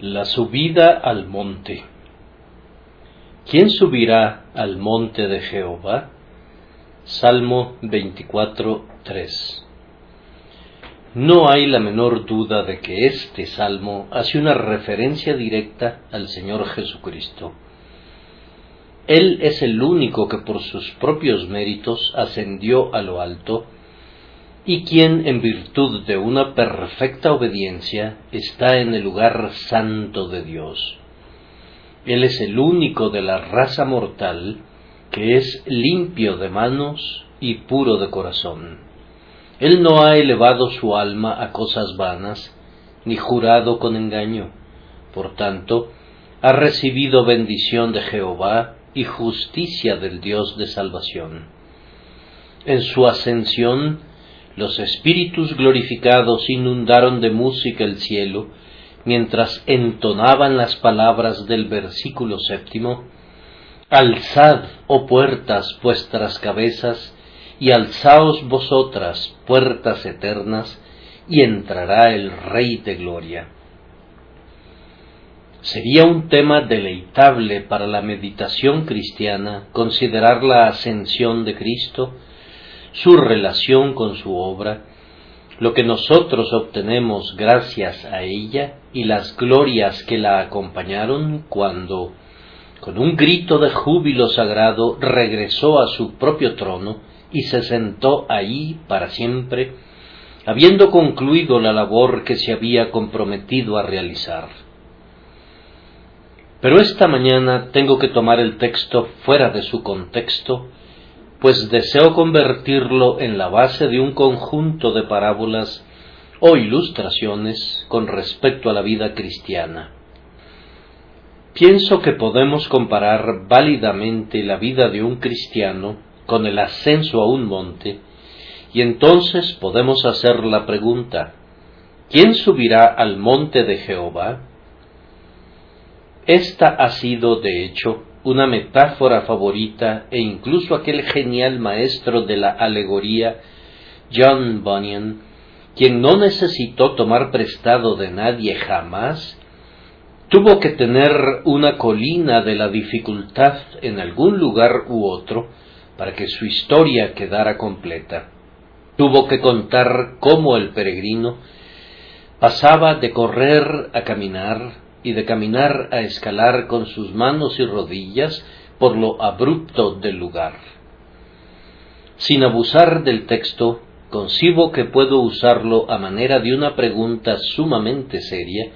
La subida al monte. ¿Quién subirá al monte de Jehová? Salmo 24.3. No hay la menor duda de que este salmo hace una referencia directa al Señor Jesucristo. Él es el único que por sus propios méritos ascendió a lo alto y quien en virtud de una perfecta obediencia está en el lugar santo de Dios. Él es el único de la raza mortal que es limpio de manos y puro de corazón. Él no ha elevado su alma a cosas vanas, ni jurado con engaño. Por tanto, ha recibido bendición de Jehová y justicia del Dios de salvación. En su ascensión, los espíritus glorificados inundaron de música el cielo, mientras entonaban las palabras del versículo séptimo, Alzad, oh puertas, vuestras cabezas, y alzaos vosotras, puertas eternas, y entrará el Rey de Gloria. Sería un tema deleitable para la meditación cristiana considerar la ascensión de Cristo, su relación con su obra, lo que nosotros obtenemos gracias a ella y las glorias que la acompañaron cuando, con un grito de júbilo sagrado, regresó a su propio trono y se sentó ahí para siempre, habiendo concluido la labor que se había comprometido a realizar. Pero esta mañana tengo que tomar el texto fuera de su contexto pues deseo convertirlo en la base de un conjunto de parábolas o ilustraciones con respecto a la vida cristiana. Pienso que podemos comparar válidamente la vida de un cristiano con el ascenso a un monte, y entonces podemos hacer la pregunta, ¿quién subirá al monte de Jehová? Esta ha sido, de hecho, una metáfora favorita e incluso aquel genial maestro de la alegoría, John Bunyan, quien no necesitó tomar prestado de nadie jamás, tuvo que tener una colina de la dificultad en algún lugar u otro para que su historia quedara completa. Tuvo que contar cómo el peregrino pasaba de correr a caminar, y de caminar a escalar con sus manos y rodillas por lo abrupto del lugar. Sin abusar del texto, concibo que puedo usarlo a manera de una pregunta sumamente seria,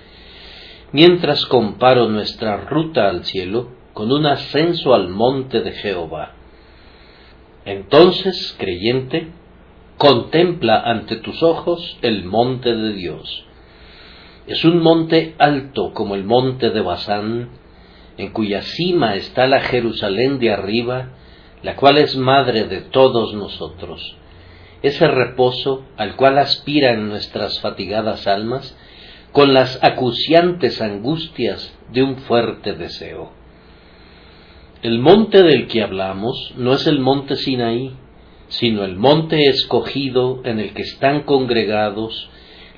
mientras comparo nuestra ruta al cielo con un ascenso al monte de Jehová. Entonces, creyente, contempla ante tus ojos el monte de Dios es un monte alto como el monte de Basán, en cuya cima está la Jerusalén de arriba, la cual es madre de todos nosotros. Ese reposo al cual aspiran nuestras fatigadas almas con las acuciantes angustias de un fuerte deseo. El monte del que hablamos no es el monte Sinaí, sino el monte escogido en el que están congregados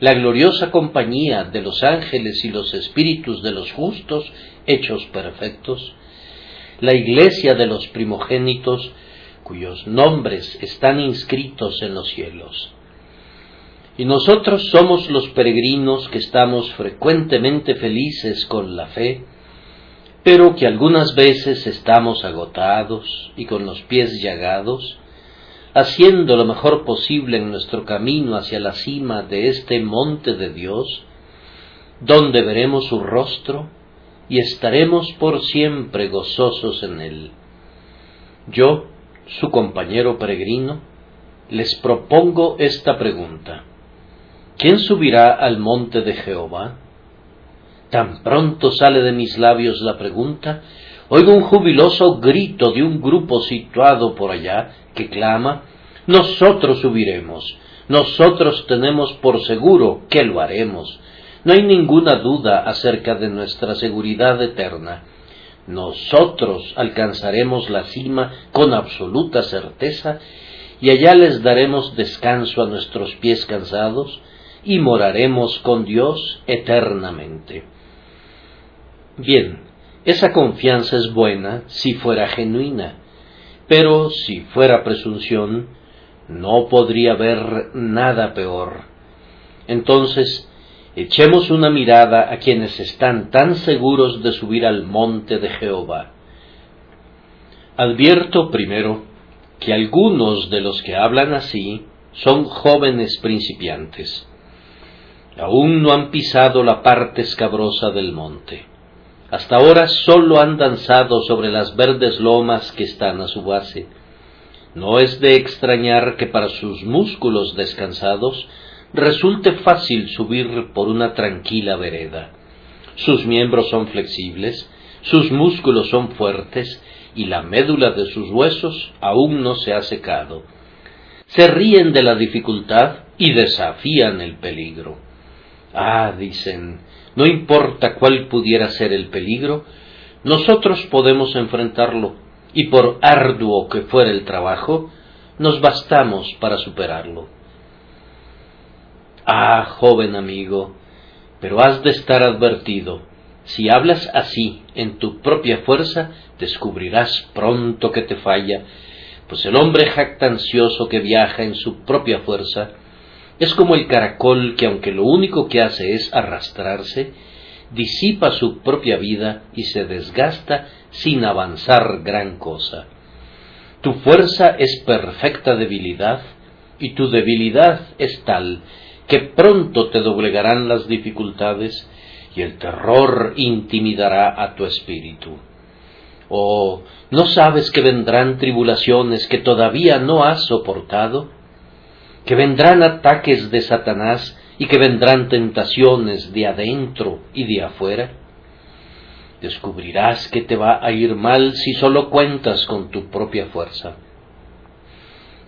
la gloriosa compañía de los ángeles y los espíritus de los justos hechos perfectos, la iglesia de los primogénitos cuyos nombres están inscritos en los cielos. Y nosotros somos los peregrinos que estamos frecuentemente felices con la fe, pero que algunas veces estamos agotados y con los pies llagados, haciendo lo mejor posible en nuestro camino hacia la cima de este monte de Dios, donde veremos su rostro y estaremos por siempre gozosos en él. Yo, su compañero peregrino, les propongo esta pregunta. ¿Quién subirá al monte de Jehová? Tan pronto sale de mis labios la pregunta, oigo un jubiloso grito de un grupo situado por allá que clama, nosotros subiremos, nosotros tenemos por seguro que lo haremos. No hay ninguna duda acerca de nuestra seguridad eterna. Nosotros alcanzaremos la cima con absoluta certeza y allá les daremos descanso a nuestros pies cansados y moraremos con Dios eternamente. Bien, esa confianza es buena si fuera genuina, pero si fuera presunción, no podría haber nada peor. Entonces, echemos una mirada a quienes están tan seguros de subir al monte de Jehová. Advierto primero que algunos de los que hablan así son jóvenes principiantes. Aún no han pisado la parte escabrosa del monte. Hasta ahora sólo han danzado sobre las verdes lomas que están a su base. No es de extrañar que para sus músculos descansados resulte fácil subir por una tranquila vereda. Sus miembros son flexibles, sus músculos son fuertes y la médula de sus huesos aún no se ha secado. Se ríen de la dificultad y desafían el peligro. Ah, dicen, no importa cuál pudiera ser el peligro, nosotros podemos enfrentarlo, y por arduo que fuera el trabajo, nos bastamos para superarlo. Ah, joven amigo, pero has de estar advertido. Si hablas así en tu propia fuerza, descubrirás pronto que te falla, pues el hombre jactancioso que viaja en su propia fuerza es como el caracol que aunque lo único que hace es arrastrarse, disipa su propia vida y se desgasta sin avanzar gran cosa. Tu fuerza es perfecta debilidad y tu debilidad es tal que pronto te doblegarán las dificultades y el terror intimidará a tu espíritu. ¿O no sabes que vendrán tribulaciones que todavía no has soportado? ¿Que vendrán ataques de Satanás y que vendrán tentaciones de adentro y de afuera? Descubrirás que te va a ir mal si solo cuentas con tu propia fuerza.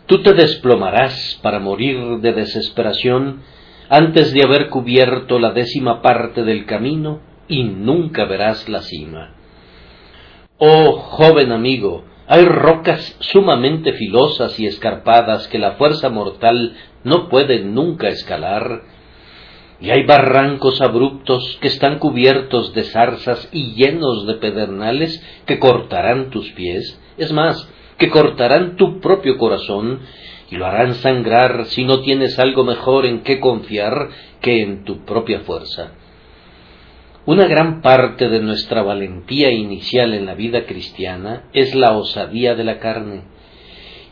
Tú te desplomarás para morir de desesperación antes de haber cubierto la décima parte del camino y nunca verás la cima. Oh joven amigo, hay rocas sumamente filosas y escarpadas que la fuerza mortal no puede nunca escalar, y hay barrancos abruptos que están cubiertos de zarzas y llenos de pedernales que cortarán tus pies, es más, que cortarán tu propio corazón y lo harán sangrar si no tienes algo mejor en qué confiar que en tu propia fuerza. Una gran parte de nuestra valentía inicial en la vida cristiana es la osadía de la carne,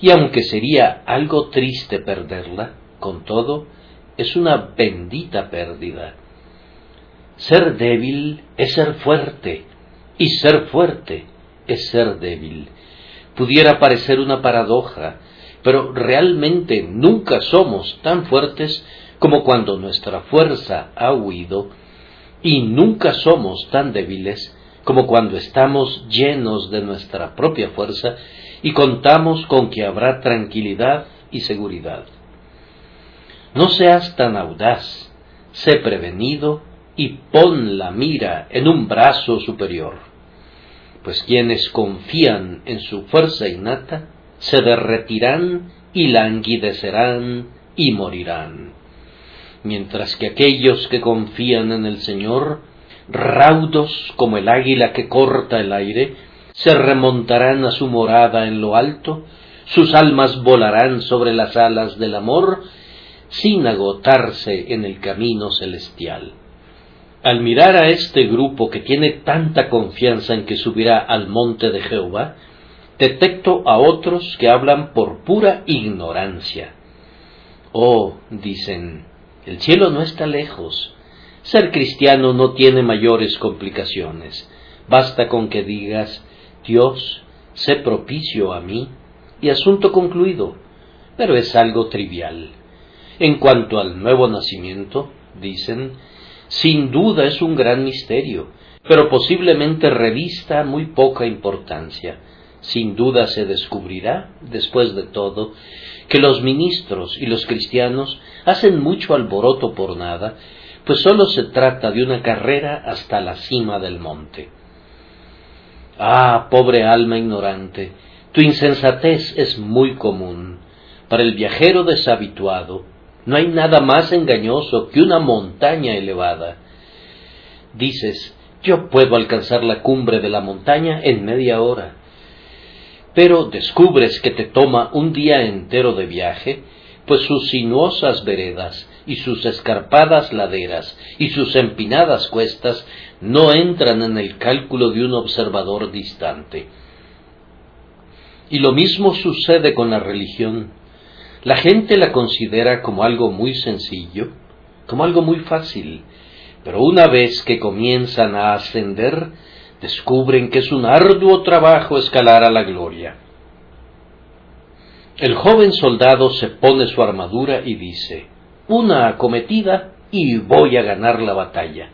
y aunque sería algo triste perderla, con todo, es una bendita pérdida. Ser débil es ser fuerte, y ser fuerte es ser débil pudiera parecer una paradoja, pero realmente nunca somos tan fuertes como cuando nuestra fuerza ha huido, y nunca somos tan débiles como cuando estamos llenos de nuestra propia fuerza y contamos con que habrá tranquilidad y seguridad. No seas tan audaz, sé prevenido y pon la mira en un brazo superior pues quienes confían en su fuerza innata se derretirán y languidecerán y morirán, mientras que aquellos que confían en el Señor, raudos como el águila que corta el aire, se remontarán a su morada en lo alto, sus almas volarán sobre las alas del amor, sin agotarse en el camino celestial. Al mirar a este grupo que tiene tanta confianza en que subirá al monte de Jehová, detecto a otros que hablan por pura ignorancia. Oh, dicen, el cielo no está lejos. Ser cristiano no tiene mayores complicaciones. Basta con que digas, Dios, sé propicio a mí, y asunto concluido. Pero es algo trivial. En cuanto al nuevo nacimiento, dicen, sin duda es un gran misterio, pero posiblemente revista muy poca importancia. Sin duda se descubrirá, después de todo, que los ministros y los cristianos hacen mucho alboroto por nada, pues sólo se trata de una carrera hasta la cima del monte. Ah, pobre alma ignorante, tu insensatez es muy común. Para el viajero deshabituado, no hay nada más engañoso que una montaña elevada. Dices, yo puedo alcanzar la cumbre de la montaña en media hora. Pero descubres que te toma un día entero de viaje, pues sus sinuosas veredas y sus escarpadas laderas y sus empinadas cuestas no entran en el cálculo de un observador distante. Y lo mismo sucede con la religión. La gente la considera como algo muy sencillo, como algo muy fácil, pero una vez que comienzan a ascender, descubren que es un arduo trabajo escalar a la gloria. El joven soldado se pone su armadura y dice, una acometida y voy a ganar la batalla.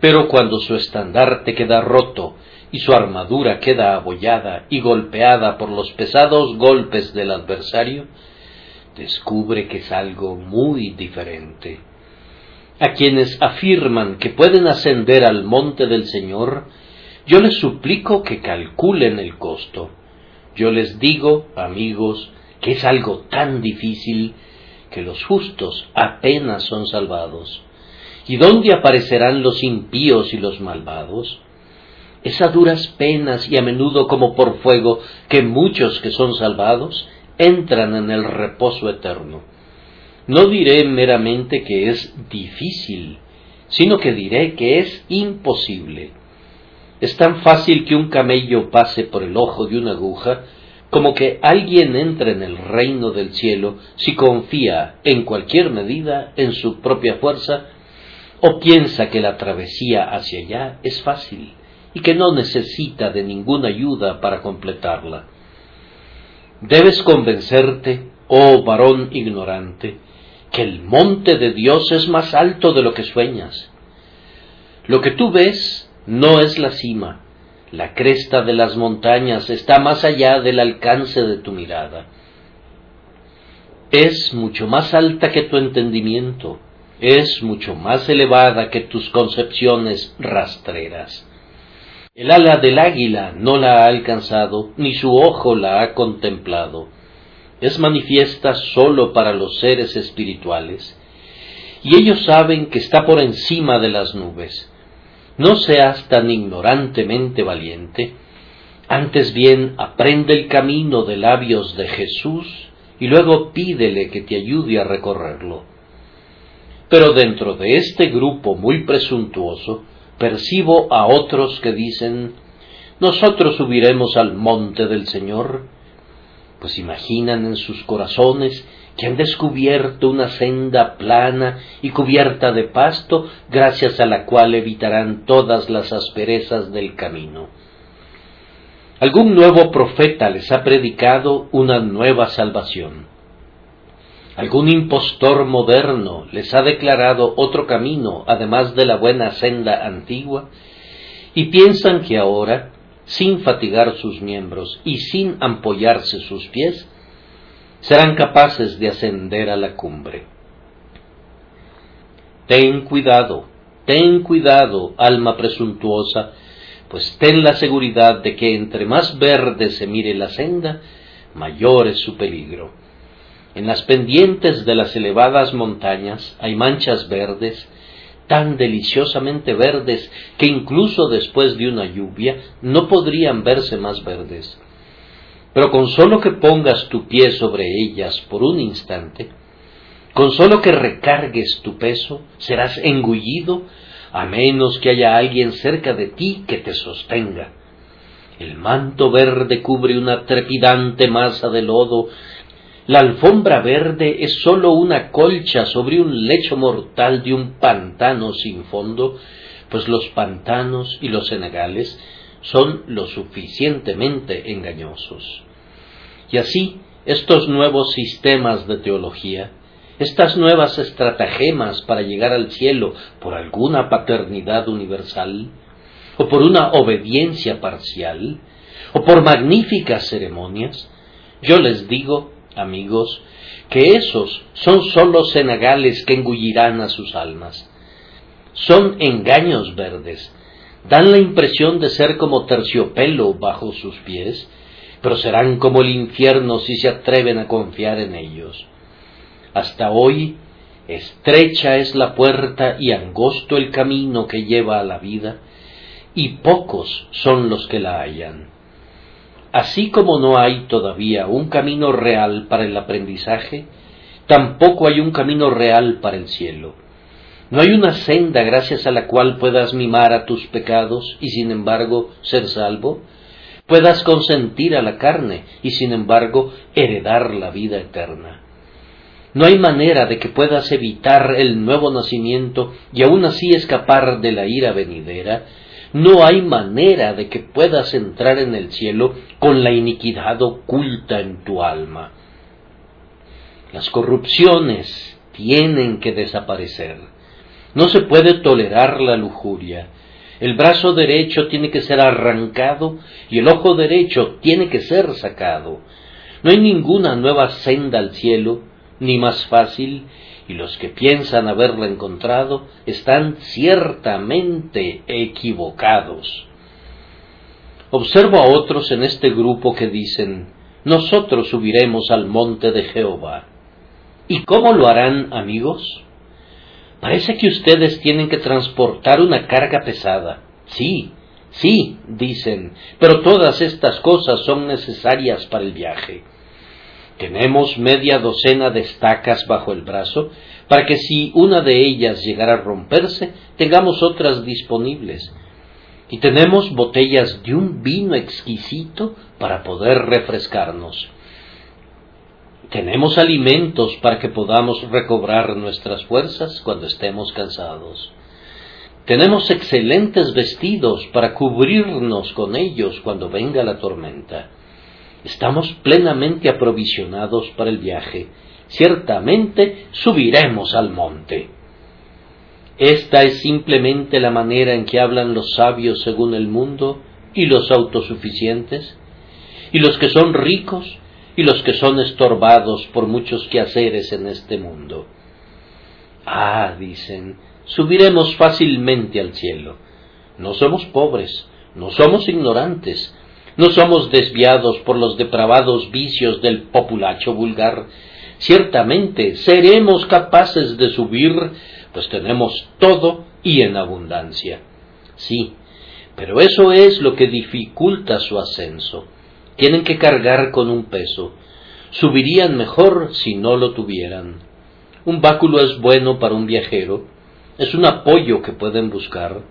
Pero cuando su estandarte queda roto y su armadura queda abollada y golpeada por los pesados golpes del adversario, descubre que es algo muy diferente. A quienes afirman que pueden ascender al monte del Señor, yo les suplico que calculen el costo. Yo les digo, amigos, que es algo tan difícil que los justos apenas son salvados. ¿Y dónde aparecerán los impíos y los malvados? Es a duras penas y a menudo como por fuego que muchos que son salvados entran en el reposo eterno. No diré meramente que es difícil, sino que diré que es imposible. Es tan fácil que un camello pase por el ojo de una aguja como que alguien entre en el reino del cielo si confía en cualquier medida en su propia fuerza o piensa que la travesía hacia allá es fácil y que no necesita de ninguna ayuda para completarla. Debes convencerte, oh varón ignorante, que el monte de Dios es más alto de lo que sueñas. Lo que tú ves no es la cima, la cresta de las montañas está más allá del alcance de tu mirada. Es mucho más alta que tu entendimiento, es mucho más elevada que tus concepciones rastreras. El ala del águila no la ha alcanzado, ni su ojo la ha contemplado. Es manifiesta sólo para los seres espirituales, y ellos saben que está por encima de las nubes. No seas tan ignorantemente valiente, antes bien aprende el camino de labios de Jesús y luego pídele que te ayude a recorrerlo. Pero dentro de este grupo muy presuntuoso, percibo a otros que dicen, nosotros subiremos al monte del Señor, pues imaginan en sus corazones que han descubierto una senda plana y cubierta de pasto, gracias a la cual evitarán todas las asperezas del camino. Algún nuevo profeta les ha predicado una nueva salvación. Algún impostor moderno les ha declarado otro camino, además de la buena senda antigua, y piensan que ahora, sin fatigar sus miembros y sin ampollarse sus pies, serán capaces de ascender a la cumbre. Ten cuidado, ten cuidado, alma presuntuosa, pues ten la seguridad de que entre más verde se mire la senda, mayor es su peligro. En las pendientes de las elevadas montañas hay manchas verdes, tan deliciosamente verdes que incluso después de una lluvia no podrían verse más verdes. Pero con solo que pongas tu pie sobre ellas por un instante, con solo que recargues tu peso, serás engullido a menos que haya alguien cerca de ti que te sostenga. El manto verde cubre una trepidante masa de lodo la alfombra verde es sólo una colcha sobre un lecho mortal de un pantano sin fondo, pues los pantanos y los senegales son lo suficientemente engañosos. Y así, estos nuevos sistemas de teología, estas nuevas estratagemas para llegar al cielo por alguna paternidad universal, o por una obediencia parcial, o por magníficas ceremonias, yo les digo amigos, que esos son sólo cenagales que engullirán a sus almas. Son engaños verdes, dan la impresión de ser como terciopelo bajo sus pies, pero serán como el infierno si se atreven a confiar en ellos. Hasta hoy, estrecha es la puerta y angosto el camino que lleva a la vida, y pocos son los que la hallan. Así como no hay todavía un camino real para el aprendizaje, tampoco hay un camino real para el cielo. No hay una senda gracias a la cual puedas mimar a tus pecados y sin embargo ser salvo, puedas consentir a la carne y sin embargo heredar la vida eterna. No hay manera de que puedas evitar el nuevo nacimiento y aún así escapar de la ira venidera. No hay manera de que puedas entrar en el cielo con la iniquidad oculta en tu alma. Las corrupciones tienen que desaparecer. No se puede tolerar la lujuria. El brazo derecho tiene que ser arrancado y el ojo derecho tiene que ser sacado. No hay ninguna nueva senda al cielo, ni más fácil, y los que piensan haberla encontrado están ciertamente equivocados. Observo a otros en este grupo que dicen, nosotros subiremos al monte de Jehová. ¿Y cómo lo harán, amigos? Parece que ustedes tienen que transportar una carga pesada. Sí, sí, dicen, pero todas estas cosas son necesarias para el viaje. Tenemos media docena de estacas bajo el brazo para que si una de ellas llegara a romperse, tengamos otras disponibles. Y tenemos botellas de un vino exquisito para poder refrescarnos. Tenemos alimentos para que podamos recobrar nuestras fuerzas cuando estemos cansados. Tenemos excelentes vestidos para cubrirnos con ellos cuando venga la tormenta. Estamos plenamente aprovisionados para el viaje. Ciertamente subiremos al monte. Esta es simplemente la manera en que hablan los sabios según el mundo y los autosuficientes, y los que son ricos y los que son estorbados por muchos quehaceres en este mundo. Ah, dicen, subiremos fácilmente al cielo. No somos pobres, no somos ignorantes, no somos desviados por los depravados vicios del populacho vulgar. Ciertamente seremos capaces de subir, pues tenemos todo y en abundancia. Sí, pero eso es lo que dificulta su ascenso tienen que cargar con un peso. Subirían mejor si no lo tuvieran. Un báculo es bueno para un viajero, es un apoyo que pueden buscar,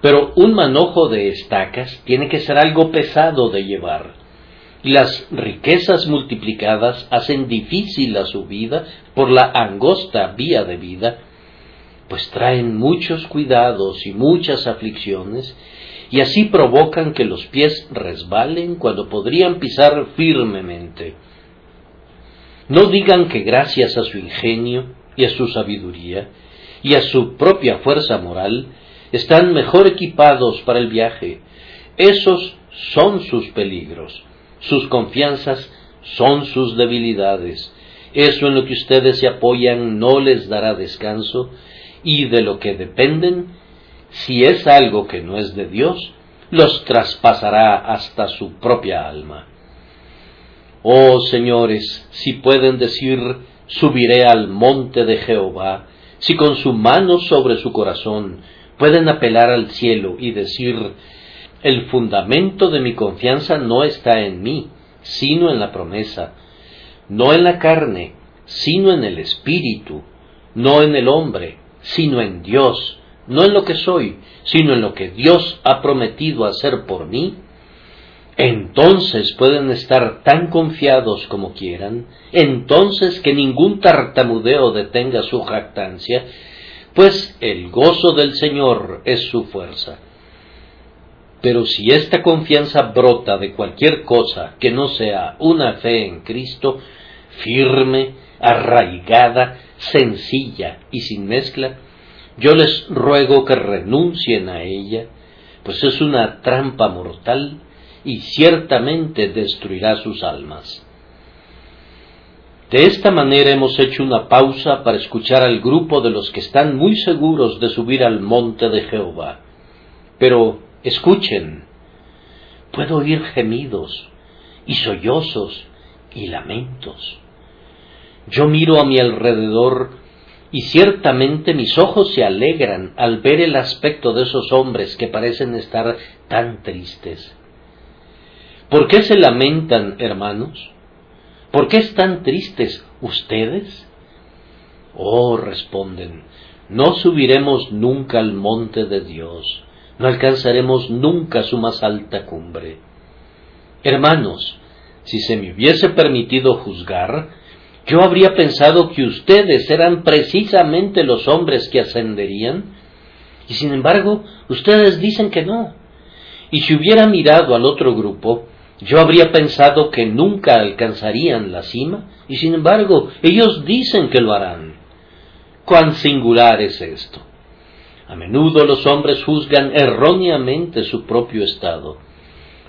pero un manojo de estacas tiene que ser algo pesado de llevar. Y las riquezas multiplicadas hacen difícil la subida por la angosta vía de vida, pues traen muchos cuidados y muchas aflicciones y así provocan que los pies resbalen cuando podrían pisar firmemente. No digan que gracias a su ingenio y a su sabiduría y a su propia fuerza moral están mejor equipados para el viaje. Esos son sus peligros, sus confianzas son sus debilidades. Eso en lo que ustedes se apoyan no les dará descanso y de lo que dependen si es algo que no es de Dios, los traspasará hasta su propia alma. Oh señores, si pueden decir, subiré al monte de Jehová, si con su mano sobre su corazón pueden apelar al cielo y decir, el fundamento de mi confianza no está en mí, sino en la promesa, no en la carne, sino en el espíritu, no en el hombre, sino en Dios, no en lo que soy, sino en lo que Dios ha prometido hacer por mí, entonces pueden estar tan confiados como quieran, entonces que ningún tartamudeo detenga su jactancia, pues el gozo del Señor es su fuerza. Pero si esta confianza brota de cualquier cosa que no sea una fe en Cristo, firme, arraigada, sencilla y sin mezcla, yo les ruego que renuncien a ella, pues es una trampa mortal y ciertamente destruirá sus almas. De esta manera hemos hecho una pausa para escuchar al grupo de los que están muy seguros de subir al monte de Jehová. Pero escuchen, puedo oír gemidos y sollozos y lamentos. Yo miro a mi alrededor y ciertamente mis ojos se alegran al ver el aspecto de esos hombres que parecen estar tan tristes. ¿Por qué se lamentan, hermanos? ¿Por qué están tristes ustedes? Oh, responden, no subiremos nunca al monte de Dios, no alcanzaremos nunca su más alta cumbre. Hermanos, si se me hubiese permitido juzgar, yo habría pensado que ustedes eran precisamente los hombres que ascenderían, y sin embargo ustedes dicen que no. Y si hubiera mirado al otro grupo, yo habría pensado que nunca alcanzarían la cima, y sin embargo ellos dicen que lo harán. Cuán singular es esto. A menudo los hombres juzgan erróneamente su propio estado.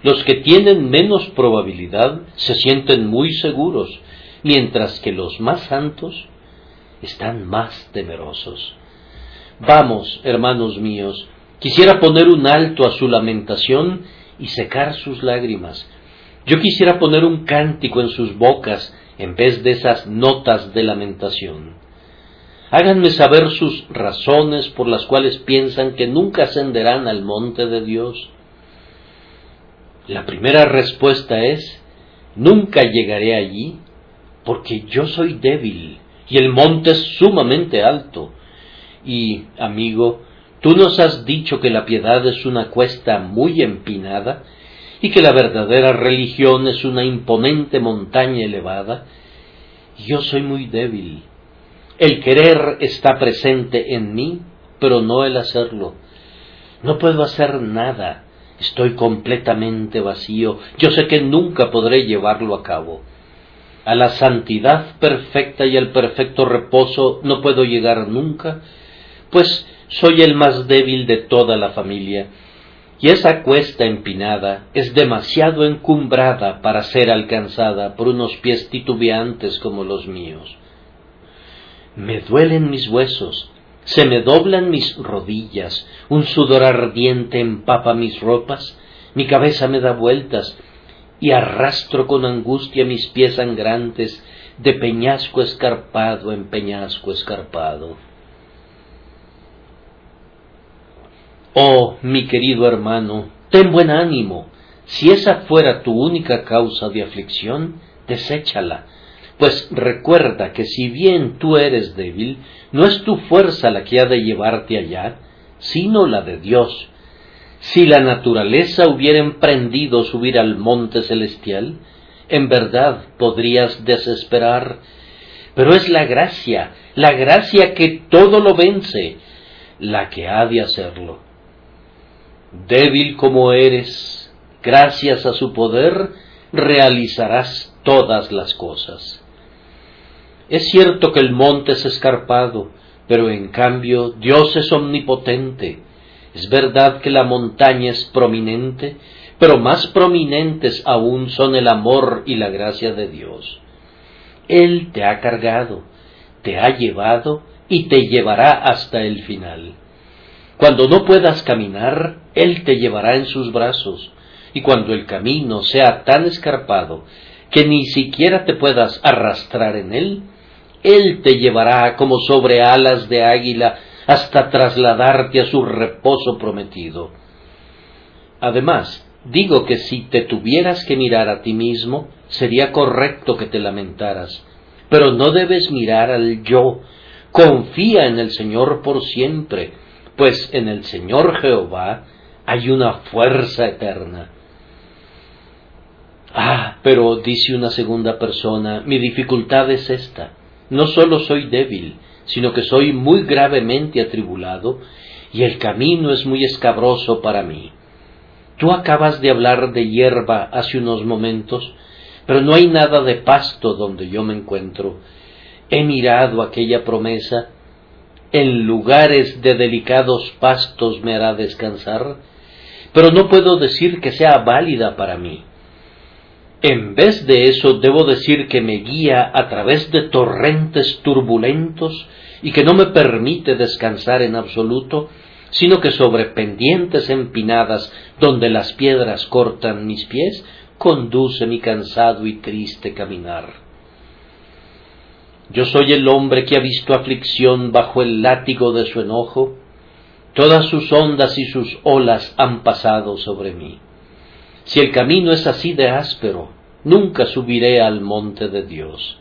Los que tienen menos probabilidad se sienten muy seguros mientras que los más santos están más temerosos. Vamos, hermanos míos, quisiera poner un alto a su lamentación y secar sus lágrimas. Yo quisiera poner un cántico en sus bocas en vez de esas notas de lamentación. Háganme saber sus razones por las cuales piensan que nunca ascenderán al monte de Dios. La primera respuesta es, nunca llegaré allí porque yo soy débil y el monte es sumamente alto. Y, amigo, tú nos has dicho que la piedad es una cuesta muy empinada y que la verdadera religión es una imponente montaña elevada. Yo soy muy débil. El querer está presente en mí, pero no el hacerlo. No puedo hacer nada. Estoy completamente vacío. Yo sé que nunca podré llevarlo a cabo. A la santidad perfecta y al perfecto reposo no puedo llegar nunca, pues soy el más débil de toda la familia, y esa cuesta empinada es demasiado encumbrada para ser alcanzada por unos pies titubeantes como los míos. Me duelen mis huesos, se me doblan mis rodillas, un sudor ardiente empapa mis ropas, mi cabeza me da vueltas, y arrastro con angustia mis pies sangrantes de peñasco escarpado en peñasco escarpado. Oh, mi querido hermano, ten buen ánimo. Si esa fuera tu única causa de aflicción, deséchala, pues recuerda que si bien tú eres débil, no es tu fuerza la que ha de llevarte allá, sino la de Dios, si la naturaleza hubiera emprendido subir al monte celestial, en verdad podrías desesperar, pero es la gracia, la gracia que todo lo vence, la que ha de hacerlo. Débil como eres, gracias a su poder, realizarás todas las cosas. Es cierto que el monte es escarpado, pero en cambio Dios es omnipotente, es verdad que la montaña es prominente, pero más prominentes aún son el amor y la gracia de Dios. Él te ha cargado, te ha llevado y te llevará hasta el final. Cuando no puedas caminar, Él te llevará en sus brazos, y cuando el camino sea tan escarpado que ni siquiera te puedas arrastrar en él, Él te llevará como sobre alas de águila hasta trasladarte a su reposo prometido. Además, digo que si te tuvieras que mirar a ti mismo, sería correcto que te lamentaras, pero no debes mirar al yo, confía en el Señor por siempre, pues en el Señor Jehová hay una fuerza eterna. Ah, pero dice una segunda persona, mi dificultad es esta, no solo soy débil, sino que soy muy gravemente atribulado y el camino es muy escabroso para mí. Tú acabas de hablar de hierba hace unos momentos, pero no hay nada de pasto donde yo me encuentro. He mirado aquella promesa, en lugares de delicados pastos me hará descansar, pero no puedo decir que sea válida para mí. En vez de eso, debo decir que me guía a través de torrentes turbulentos y que no me permite descansar en absoluto, sino que sobre pendientes empinadas donde las piedras cortan mis pies, conduce mi cansado y triste caminar. Yo soy el hombre que ha visto aflicción bajo el látigo de su enojo. Todas sus ondas y sus olas han pasado sobre mí. Si el camino es así de áspero, nunca subiré al monte de Dios.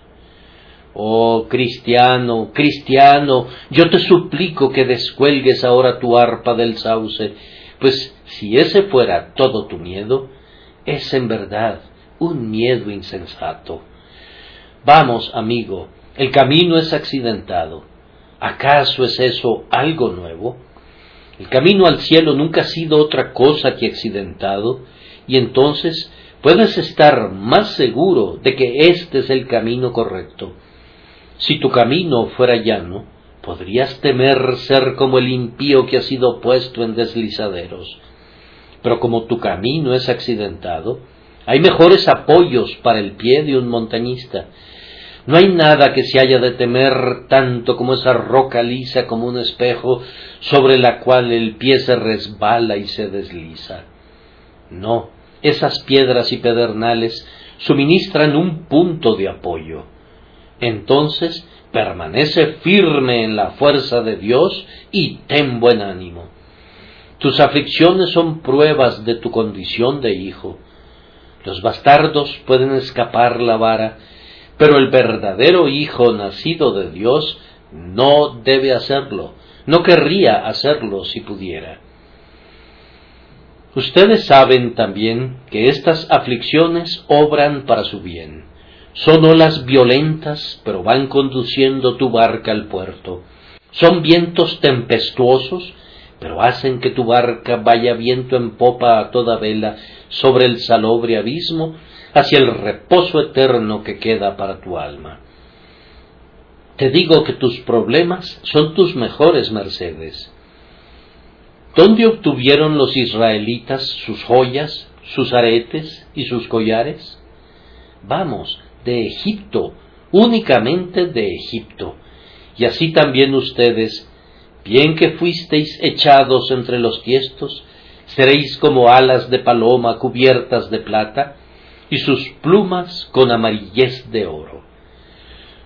Oh cristiano, cristiano, yo te suplico que descuelgues ahora tu arpa del sauce, pues si ese fuera todo tu miedo, es en verdad un miedo insensato. Vamos, amigo, el camino es accidentado. ¿Acaso es eso algo nuevo? El camino al cielo nunca ha sido otra cosa que accidentado, y entonces puedes estar más seguro de que este es el camino correcto. Si tu camino fuera llano, podrías temer ser como el impío que ha sido puesto en deslizaderos. Pero como tu camino es accidentado, hay mejores apoyos para el pie de un montañista. No hay nada que se haya de temer tanto como esa roca lisa como un espejo sobre la cual el pie se resbala y se desliza. No, esas piedras y pedernales suministran un punto de apoyo. Entonces permanece firme en la fuerza de Dios y ten buen ánimo. Tus aflicciones son pruebas de tu condición de hijo. Los bastardos pueden escapar la vara, pero el verdadero hijo nacido de Dios no debe hacerlo, no querría hacerlo si pudiera. Ustedes saben también que estas aflicciones obran para su bien. Son olas violentas, pero van conduciendo tu barca al puerto. Son vientos tempestuosos, pero hacen que tu barca vaya viento en popa a toda vela sobre el salobre abismo hacia el reposo eterno que queda para tu alma. Te digo que tus problemas son tus mejores mercedes. ¿Dónde obtuvieron los israelitas sus joyas, sus aretes y sus collares? Vamos, de Egipto, únicamente de Egipto. Y así también ustedes, bien que fuisteis echados entre los tiestos, seréis como alas de paloma cubiertas de plata, y sus plumas con amarillez de oro.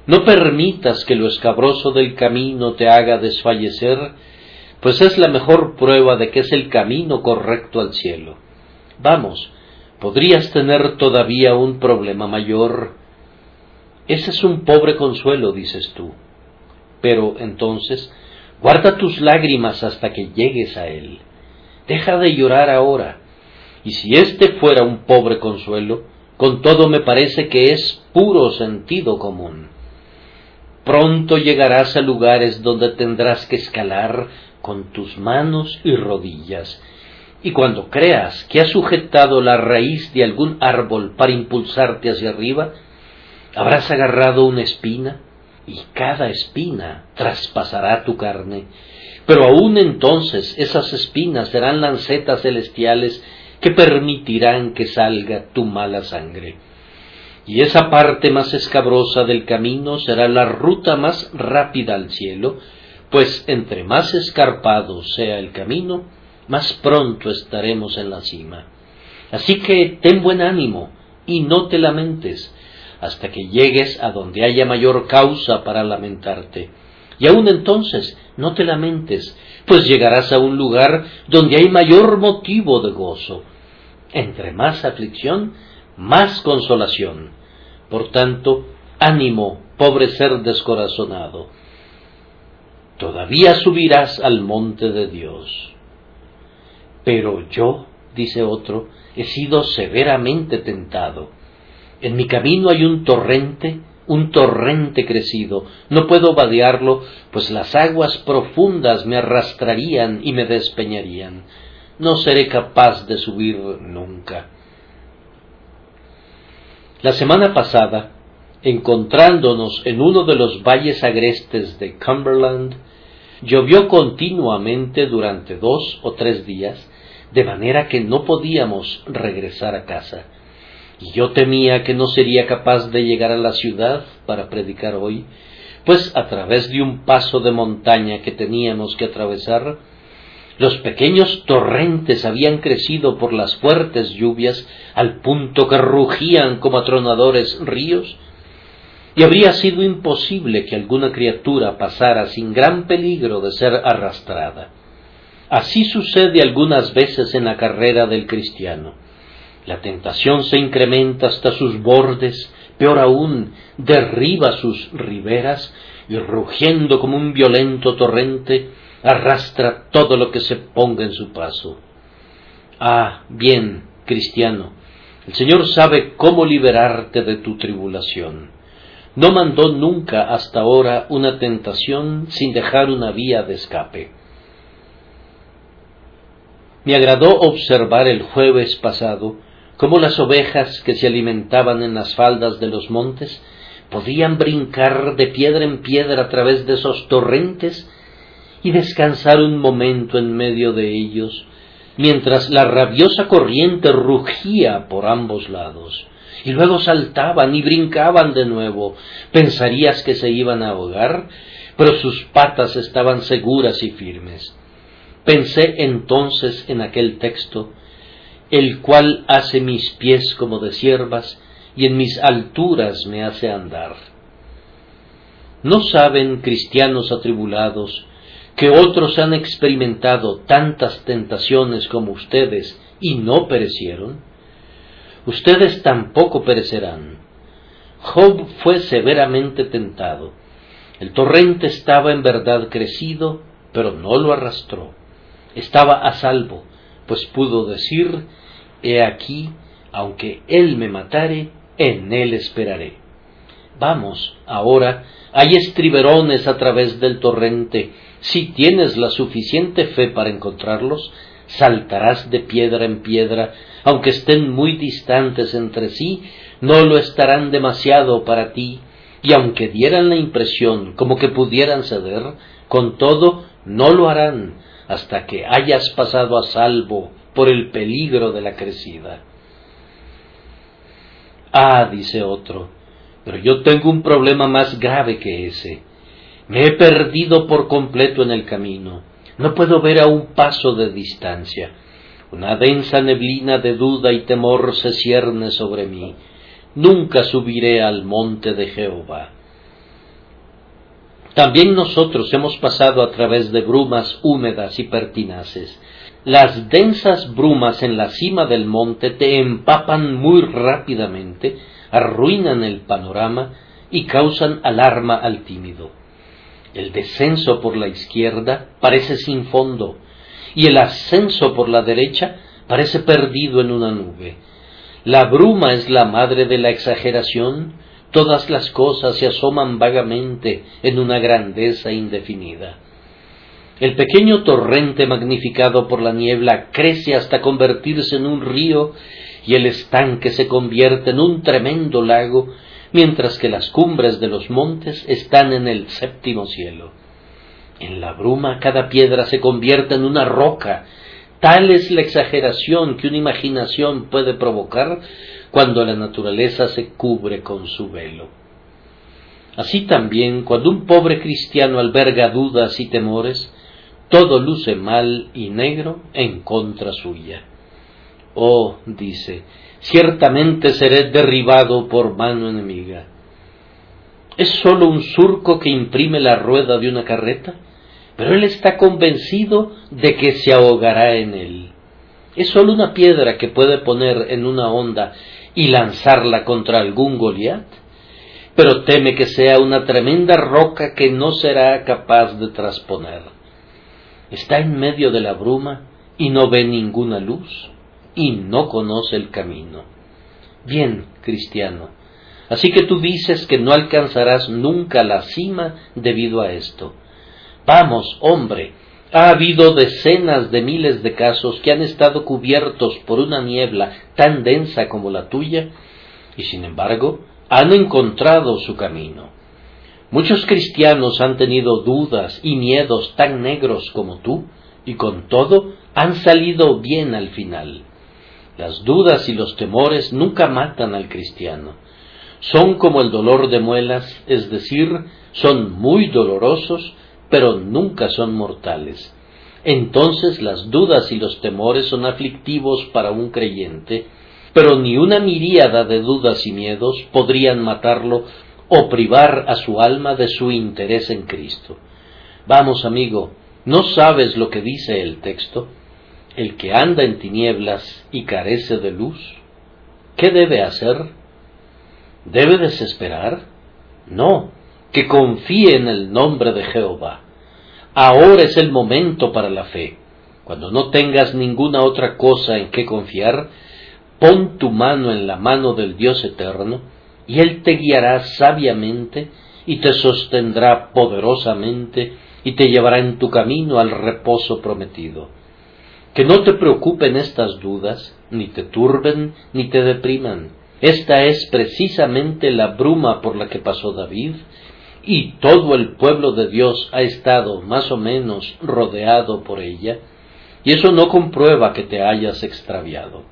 No permitas que lo escabroso del camino te haga desfallecer, pues es la mejor prueba de que es el camino correcto al cielo. Vamos, podrías tener todavía un problema mayor. Ese es un pobre consuelo, dices tú. Pero entonces, guarda tus lágrimas hasta que llegues a él. Deja de llorar ahora. Y si este fuera un pobre consuelo, con todo me parece que es puro sentido común. Pronto llegarás a lugares donde tendrás que escalar con tus manos y rodillas, y cuando creas que has sujetado la raíz de algún árbol para impulsarte hacia arriba, habrás agarrado una espina, y cada espina traspasará tu carne, pero aún entonces esas espinas serán lancetas celestiales que permitirán que salga tu mala sangre. Y esa parte más escabrosa del camino será la ruta más rápida al cielo, pues entre más escarpado sea el camino, más pronto estaremos en la cima. Así que ten buen ánimo y no te lamentes hasta que llegues a donde haya mayor causa para lamentarte. Y aun entonces no te lamentes, pues llegarás a un lugar donde hay mayor motivo de gozo. Entre más aflicción, más consolación. Por tanto, ánimo, pobre ser descorazonado todavía subirás al monte de Dios. Pero yo, dice otro, he sido severamente tentado. En mi camino hay un torrente, un torrente crecido. No puedo vadearlo, pues las aguas profundas me arrastrarían y me despeñarían. No seré capaz de subir nunca. La semana pasada, encontrándonos en uno de los valles agrestes de Cumberland, Llovió continuamente durante dos o tres días, de manera que no podíamos regresar a casa. Y yo temía que no sería capaz de llegar a la ciudad para predicar hoy, pues a través de un paso de montaña que teníamos que atravesar, los pequeños torrentes habían crecido por las fuertes lluvias al punto que rugían como atronadores ríos, y habría sido imposible que alguna criatura pasara sin gran peligro de ser arrastrada. Así sucede algunas veces en la carrera del cristiano. La tentación se incrementa hasta sus bordes, peor aún, derriba sus riberas y rugiendo como un violento torrente, arrastra todo lo que se ponga en su paso. Ah, bien, cristiano, el Señor sabe cómo liberarte de tu tribulación. No mandó nunca hasta ahora una tentación sin dejar una vía de escape. Me agradó observar el jueves pasado cómo las ovejas que se alimentaban en las faldas de los montes podían brincar de piedra en piedra a través de esos torrentes y descansar un momento en medio de ellos, mientras la rabiosa corriente rugía por ambos lados, y luego saltaban y brincaban de nuevo. Pensarías que se iban a ahogar, pero sus patas estaban seguras y firmes. Pensé entonces en aquel texto, el cual hace mis pies como de siervas y en mis alturas me hace andar. ¿No saben, cristianos atribulados, que otros han experimentado tantas tentaciones como ustedes y no perecieron? Ustedes tampoco perecerán. Job fue severamente tentado. El torrente estaba en verdad crecido, pero no lo arrastró. Estaba a salvo, pues pudo decir, He aquí, aunque él me matare, en él esperaré. Vamos, ahora, hay estriberones a través del torrente, si tienes la suficiente fe para encontrarlos, saltarás de piedra en piedra, aunque estén muy distantes entre sí, no lo estarán demasiado para ti, y aunque dieran la impresión como que pudieran ceder, con todo no lo harán hasta que hayas pasado a salvo por el peligro de la crecida. Ah, dice otro, pero yo tengo un problema más grave que ese. Me he perdido por completo en el camino. No puedo ver a un paso de distancia. Una densa neblina de duda y temor se cierne sobre mí. Nunca subiré al monte de Jehová. También nosotros hemos pasado a través de brumas húmedas y pertinaces. Las densas brumas en la cima del monte te empapan muy rápidamente, arruinan el panorama y causan alarma al tímido. El descenso por la izquierda parece sin fondo y el ascenso por la derecha parece perdido en una nube. La bruma es la madre de la exageración, todas las cosas se asoman vagamente en una grandeza indefinida. El pequeño torrente magnificado por la niebla crece hasta convertirse en un río y el estanque se convierte en un tremendo lago mientras que las cumbres de los montes están en el séptimo cielo. En la bruma cada piedra se convierte en una roca. Tal es la exageración que una imaginación puede provocar cuando la naturaleza se cubre con su velo. Así también, cuando un pobre cristiano alberga dudas y temores, todo luce mal y negro en contra suya. Oh, dice, ciertamente seré derribado por mano enemiga. Es sólo un surco que imprime la rueda de una carreta, pero él está convencido de que se ahogará en él. Es sólo una piedra que puede poner en una onda y lanzarla contra algún Goliat, pero teme que sea una tremenda roca que no será capaz de trasponer. Está en medio de la bruma y no ve ninguna luz y no conoce el camino. Bien, cristiano, así que tú dices que no alcanzarás nunca la cima debido a esto. Vamos, hombre, ha habido decenas de miles de casos que han estado cubiertos por una niebla tan densa como la tuya, y sin embargo han encontrado su camino. Muchos cristianos han tenido dudas y miedos tan negros como tú, y con todo han salido bien al final. Las dudas y los temores nunca matan al cristiano. Son como el dolor de muelas, es decir, son muy dolorosos, pero nunca son mortales. Entonces las dudas y los temores son aflictivos para un creyente, pero ni una miríada de dudas y miedos podrían matarlo o privar a su alma de su interés en Cristo. Vamos, amigo, ¿no sabes lo que dice el texto? El que anda en tinieblas y carece de luz, ¿qué debe hacer? ¿Debe desesperar? No, que confíe en el nombre de Jehová. Ahora es el momento para la fe. Cuando no tengas ninguna otra cosa en que confiar, pon tu mano en la mano del Dios eterno, y Él te guiará sabiamente y te sostendrá poderosamente y te llevará en tu camino al reposo prometido. Que no te preocupen estas dudas, ni te turben, ni te depriman. Esta es precisamente la bruma por la que pasó David, y todo el pueblo de Dios ha estado más o menos rodeado por ella, y eso no comprueba que te hayas extraviado.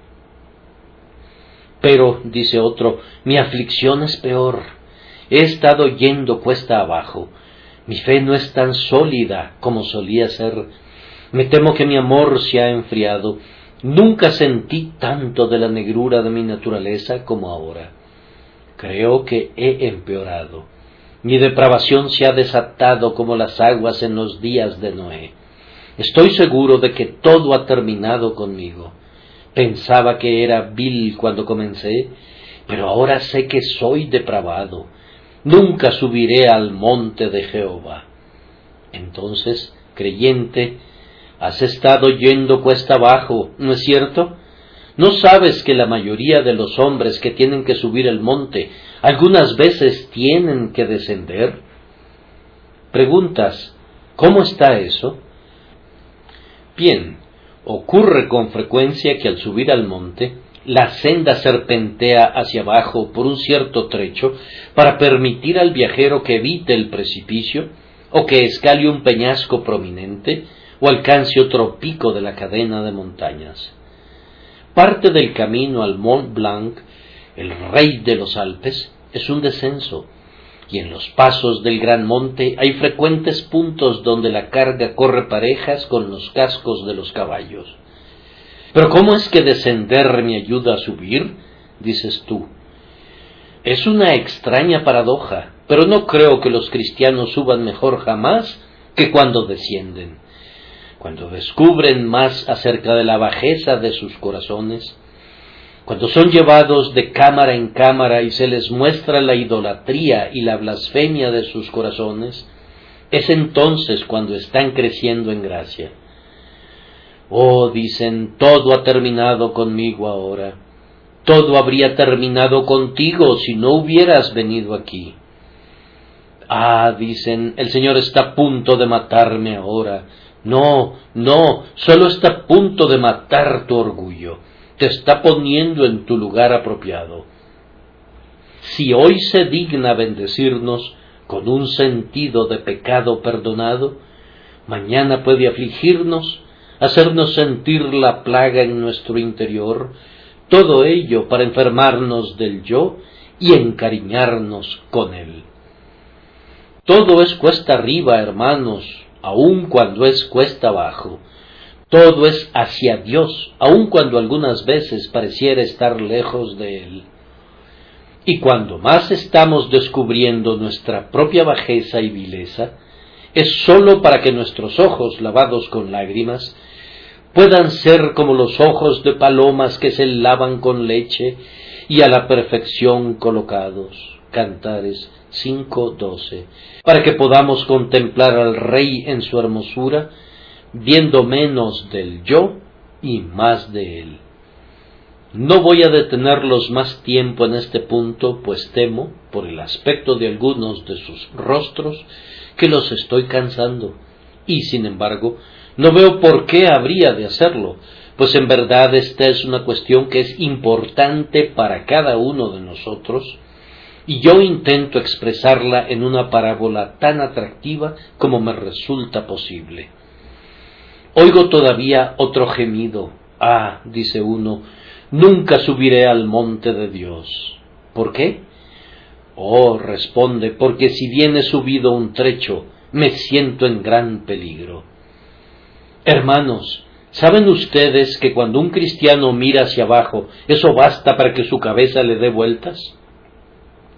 Pero, dice otro, mi aflicción es peor. He estado yendo cuesta abajo. Mi fe no es tan sólida como solía ser. Me temo que mi amor se ha enfriado. Nunca sentí tanto de la negrura de mi naturaleza como ahora. Creo que he empeorado. Mi depravación se ha desatado como las aguas en los días de Noé. Estoy seguro de que todo ha terminado conmigo. Pensaba que era vil cuando comencé, pero ahora sé que soy depravado. Nunca subiré al monte de Jehová. Entonces, creyente, has estado yendo cuesta abajo, ¿no es cierto? ¿No sabes que la mayoría de los hombres que tienen que subir el monte algunas veces tienen que descender? Preguntas, ¿cómo está eso? Bien, ocurre con frecuencia que al subir al monte, la senda serpentea hacia abajo por un cierto trecho para permitir al viajero que evite el precipicio o que escale un peñasco prominente o alcance otro pico de la cadena de montañas. Parte del camino al Mont Blanc, el rey de los Alpes, es un descenso, y en los pasos del gran monte hay frecuentes puntos donde la carga corre parejas con los cascos de los caballos. Pero ¿cómo es que descender me ayuda a subir? dices tú. Es una extraña paradoja, pero no creo que los cristianos suban mejor jamás que cuando descienden. Cuando descubren más acerca de la bajeza de sus corazones, cuando son llevados de cámara en cámara y se les muestra la idolatría y la blasfemia de sus corazones, es entonces cuando están creciendo en gracia. Oh, dicen, todo ha terminado conmigo ahora. Todo habría terminado contigo si no hubieras venido aquí. Ah, dicen, el Señor está a punto de matarme ahora. No, no, solo está a punto de matar tu orgullo te está poniendo en tu lugar apropiado. Si hoy se digna bendecirnos con un sentido de pecado perdonado, mañana puede afligirnos, hacernos sentir la plaga en nuestro interior, todo ello para enfermarnos del yo y encariñarnos con él. Todo es cuesta arriba, hermanos, aun cuando es cuesta abajo. Todo es hacia Dios, aun cuando algunas veces pareciera estar lejos de Él. Y cuando más estamos descubriendo nuestra propia bajeza y vileza, es sólo para que nuestros ojos, lavados con lágrimas, puedan ser como los ojos de palomas que se lavan con leche y a la perfección colocados. Cantares 5.12. Para que podamos contemplar al Rey en su hermosura, viendo menos del yo y más de él. No voy a detenerlos más tiempo en este punto, pues temo, por el aspecto de algunos de sus rostros, que los estoy cansando, y sin embargo, no veo por qué habría de hacerlo, pues en verdad esta es una cuestión que es importante para cada uno de nosotros, y yo intento expresarla en una parábola tan atractiva como me resulta posible. Oigo todavía otro gemido. Ah, dice uno, nunca subiré al monte de Dios. ¿Por qué? Oh, responde, porque si bien he subido un trecho, me siento en gran peligro. Hermanos, ¿saben ustedes que cuando un cristiano mira hacia abajo, eso basta para que su cabeza le dé vueltas?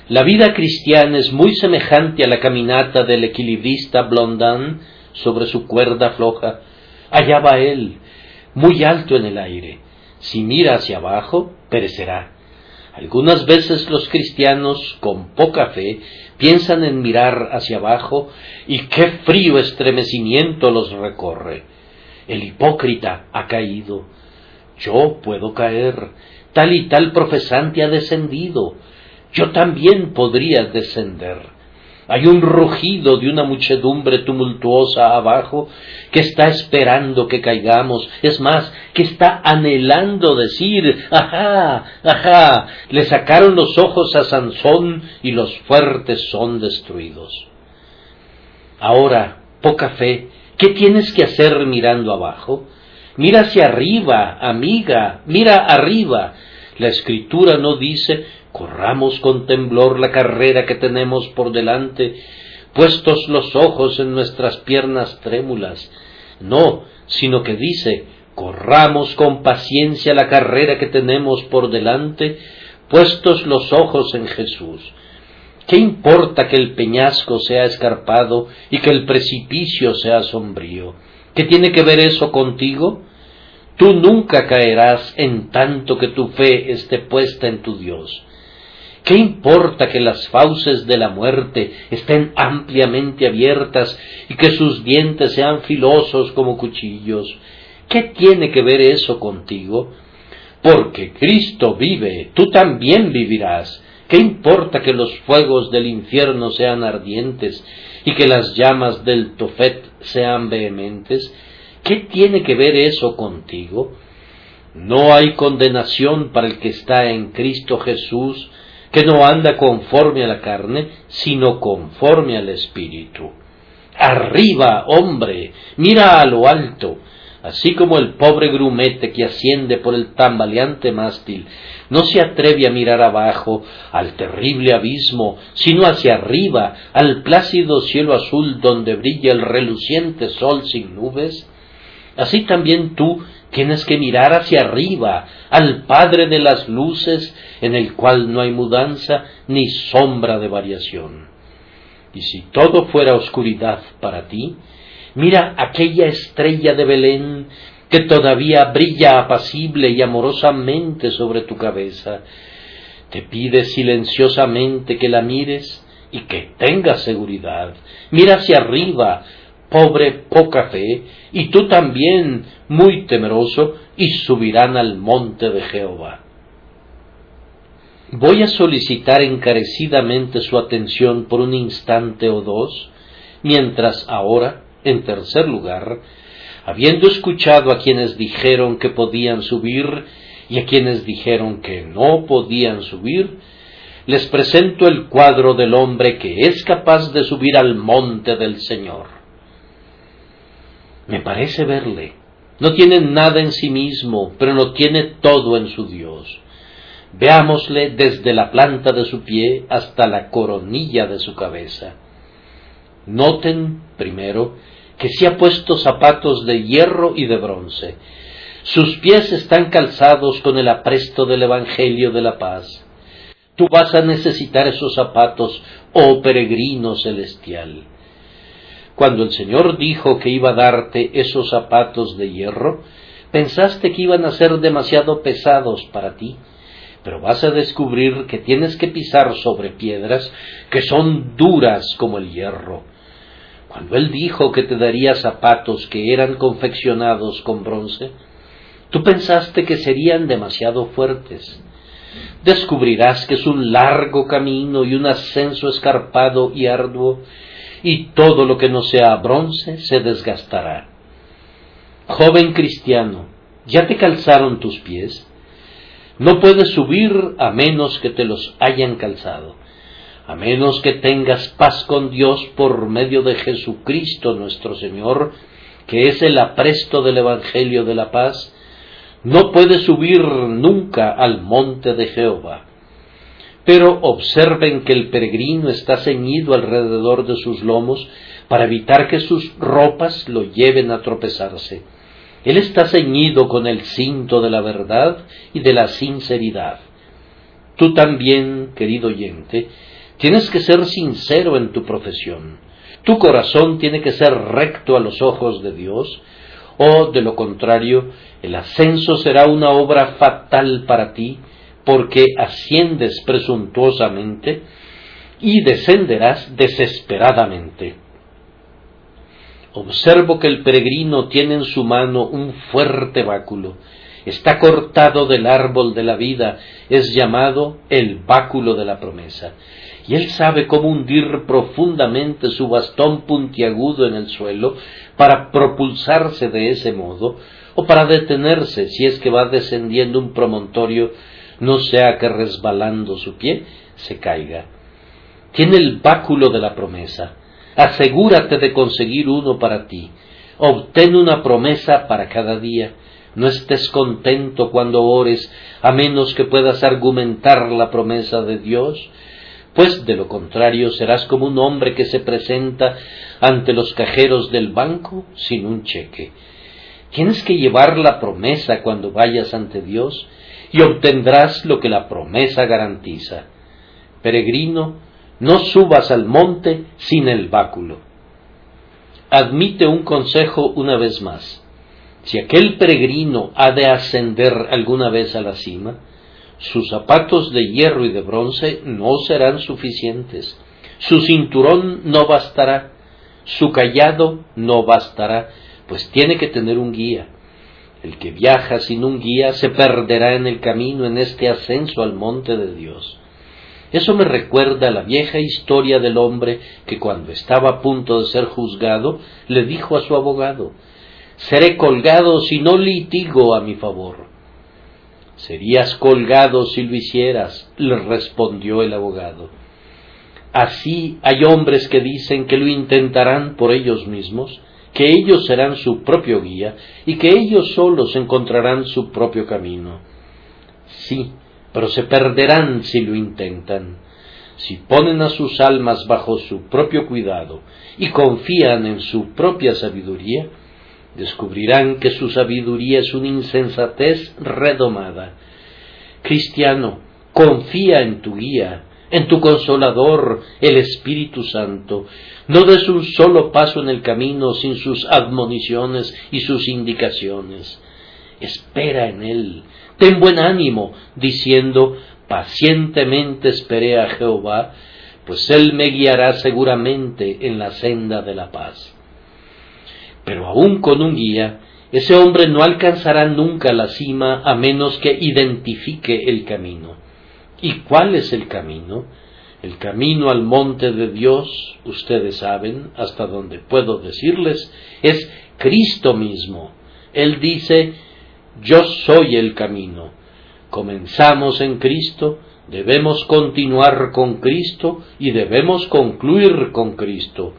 La vida cristiana es muy semejante a la caminata del equilibrista Blondin sobre su cuerda floja. Allá va él, muy alto en el aire. Si mira hacia abajo, perecerá. Algunas veces los cristianos, con poca fe, piensan en mirar hacia abajo y qué frío estremecimiento los recorre. El hipócrita ha caído. Yo puedo caer. Tal y tal profesante ha descendido yo también podría descender. Hay un rugido de una muchedumbre tumultuosa abajo que está esperando que caigamos, es más, que está anhelando decir, ajá, ajá, le sacaron los ojos a Sansón y los fuertes son destruidos. Ahora, poca fe, ¿qué tienes que hacer mirando abajo? Mira hacia arriba, amiga, mira arriba. La escritura no dice Corramos con temblor la carrera que tenemos por delante, puestos los ojos en nuestras piernas trémulas. No, sino que dice, corramos con paciencia la carrera que tenemos por delante, puestos los ojos en Jesús. ¿Qué importa que el peñasco sea escarpado y que el precipicio sea sombrío? ¿Qué tiene que ver eso contigo? Tú nunca caerás en tanto que tu fe esté puesta en tu Dios. ¿Qué importa que las fauces de la muerte estén ampliamente abiertas y que sus dientes sean filosos como cuchillos? ¿Qué tiene que ver eso contigo? Porque Cristo vive, tú también vivirás. ¿Qué importa que los fuegos del infierno sean ardientes y que las llamas del Tofet sean vehementes? ¿Qué tiene que ver eso contigo? No hay condenación para el que está en Cristo Jesús, que no anda conforme a la carne, sino conforme al Espíritu. Arriba, hombre, mira a lo alto, así como el pobre grumete que asciende por el tambaleante mástil, no se atreve a mirar abajo, al terrible abismo, sino hacia arriba, al plácido cielo azul donde brilla el reluciente sol sin nubes, así también tú Tienes que mirar hacia arriba, al Padre de las luces, en el cual no hay mudanza ni sombra de variación. Y si todo fuera oscuridad para ti, mira aquella estrella de Belén que todavía brilla apacible y amorosamente sobre tu cabeza. Te pide silenciosamente que la mires y que tengas seguridad. Mira hacia arriba, pobre poca fe, y tú también, muy temeroso, y subirán al monte de Jehová. Voy a solicitar encarecidamente su atención por un instante o dos, mientras ahora, en tercer lugar, habiendo escuchado a quienes dijeron que podían subir y a quienes dijeron que no podían subir, les presento el cuadro del hombre que es capaz de subir al monte del Señor. Me parece verle. No tiene nada en sí mismo, pero lo tiene todo en su Dios. Veámosle desde la planta de su pie hasta la coronilla de su cabeza. Noten, primero, que se ha puesto zapatos de hierro y de bronce. Sus pies están calzados con el apresto del Evangelio de la paz. Tú vas a necesitar esos zapatos, oh peregrino celestial. Cuando el Señor dijo que iba a darte esos zapatos de hierro, pensaste que iban a ser demasiado pesados para ti, pero vas a descubrir que tienes que pisar sobre piedras que son duras como el hierro. Cuando Él dijo que te daría zapatos que eran confeccionados con bronce, tú pensaste que serían demasiado fuertes. Descubrirás que es un largo camino y un ascenso escarpado y arduo, y todo lo que no sea bronce se desgastará. Joven cristiano, ¿ya te calzaron tus pies? No puedes subir a menos que te los hayan calzado, a menos que tengas paz con Dios por medio de Jesucristo nuestro Señor, que es el apresto del Evangelio de la paz, no puedes subir nunca al monte de Jehová. Pero observen que el peregrino está ceñido alrededor de sus lomos para evitar que sus ropas lo lleven a tropezarse. Él está ceñido con el cinto de la verdad y de la sinceridad. Tú también, querido oyente, Tienes que ser sincero en tu profesión. Tu corazón tiene que ser recto a los ojos de Dios, o de lo contrario, el ascenso será una obra fatal para ti, porque asciendes presuntuosamente y descenderás desesperadamente. Observo que el peregrino tiene en su mano un fuerte báculo, está cortado del árbol de la vida, es llamado el báculo de la promesa, y él sabe cómo hundir profundamente su bastón puntiagudo en el suelo para propulsarse de ese modo, o para detenerse si es que va descendiendo un promontorio, no sea que resbalando su pie se caiga. Tiene el báculo de la promesa. Asegúrate de conseguir uno para ti. Obtén una promesa para cada día. No estés contento cuando ores, a menos que puedas argumentar la promesa de Dios, pues de lo contrario serás como un hombre que se presenta ante los cajeros del banco sin un cheque. Tienes que llevar la promesa cuando vayas ante Dios y obtendrás lo que la promesa garantiza. Peregrino, no subas al monte sin el báculo. Admite un consejo una vez más. Si aquel peregrino ha de ascender alguna vez a la cima, sus zapatos de hierro y de bronce no serán suficientes, su cinturón no bastará, su callado no bastará, pues tiene que tener un guía. El que viaja sin un guía se perderá en el camino en este ascenso al monte de Dios. Eso me recuerda la vieja historia del hombre que cuando estaba a punto de ser juzgado le dijo a su abogado seré colgado si no litigo a mi favor. Serías colgado si lo hicieras, le respondió el abogado. Así hay hombres que dicen que lo intentarán por ellos mismos, que ellos serán su propio guía y que ellos solos encontrarán su propio camino. Sí, pero se perderán si lo intentan. Si ponen a sus almas bajo su propio cuidado y confían en su propia sabiduría, descubrirán que su sabiduría es una insensatez redomada. Cristiano, confía en tu guía, en tu consolador, el Espíritu Santo. No des un solo paso en el camino sin sus admoniciones y sus indicaciones. Espera en Él. Ten buen ánimo, diciendo, pacientemente esperé a Jehová, pues Él me guiará seguramente en la senda de la paz. Pero aun con un guía, ese hombre no alcanzará nunca la cima a menos que identifique el camino. ¿Y cuál es el camino? El camino al monte de Dios, ustedes saben, hasta donde puedo decirles, es Cristo mismo. Él dice, yo soy el camino. Comenzamos en Cristo, debemos continuar con Cristo y debemos concluir con Cristo.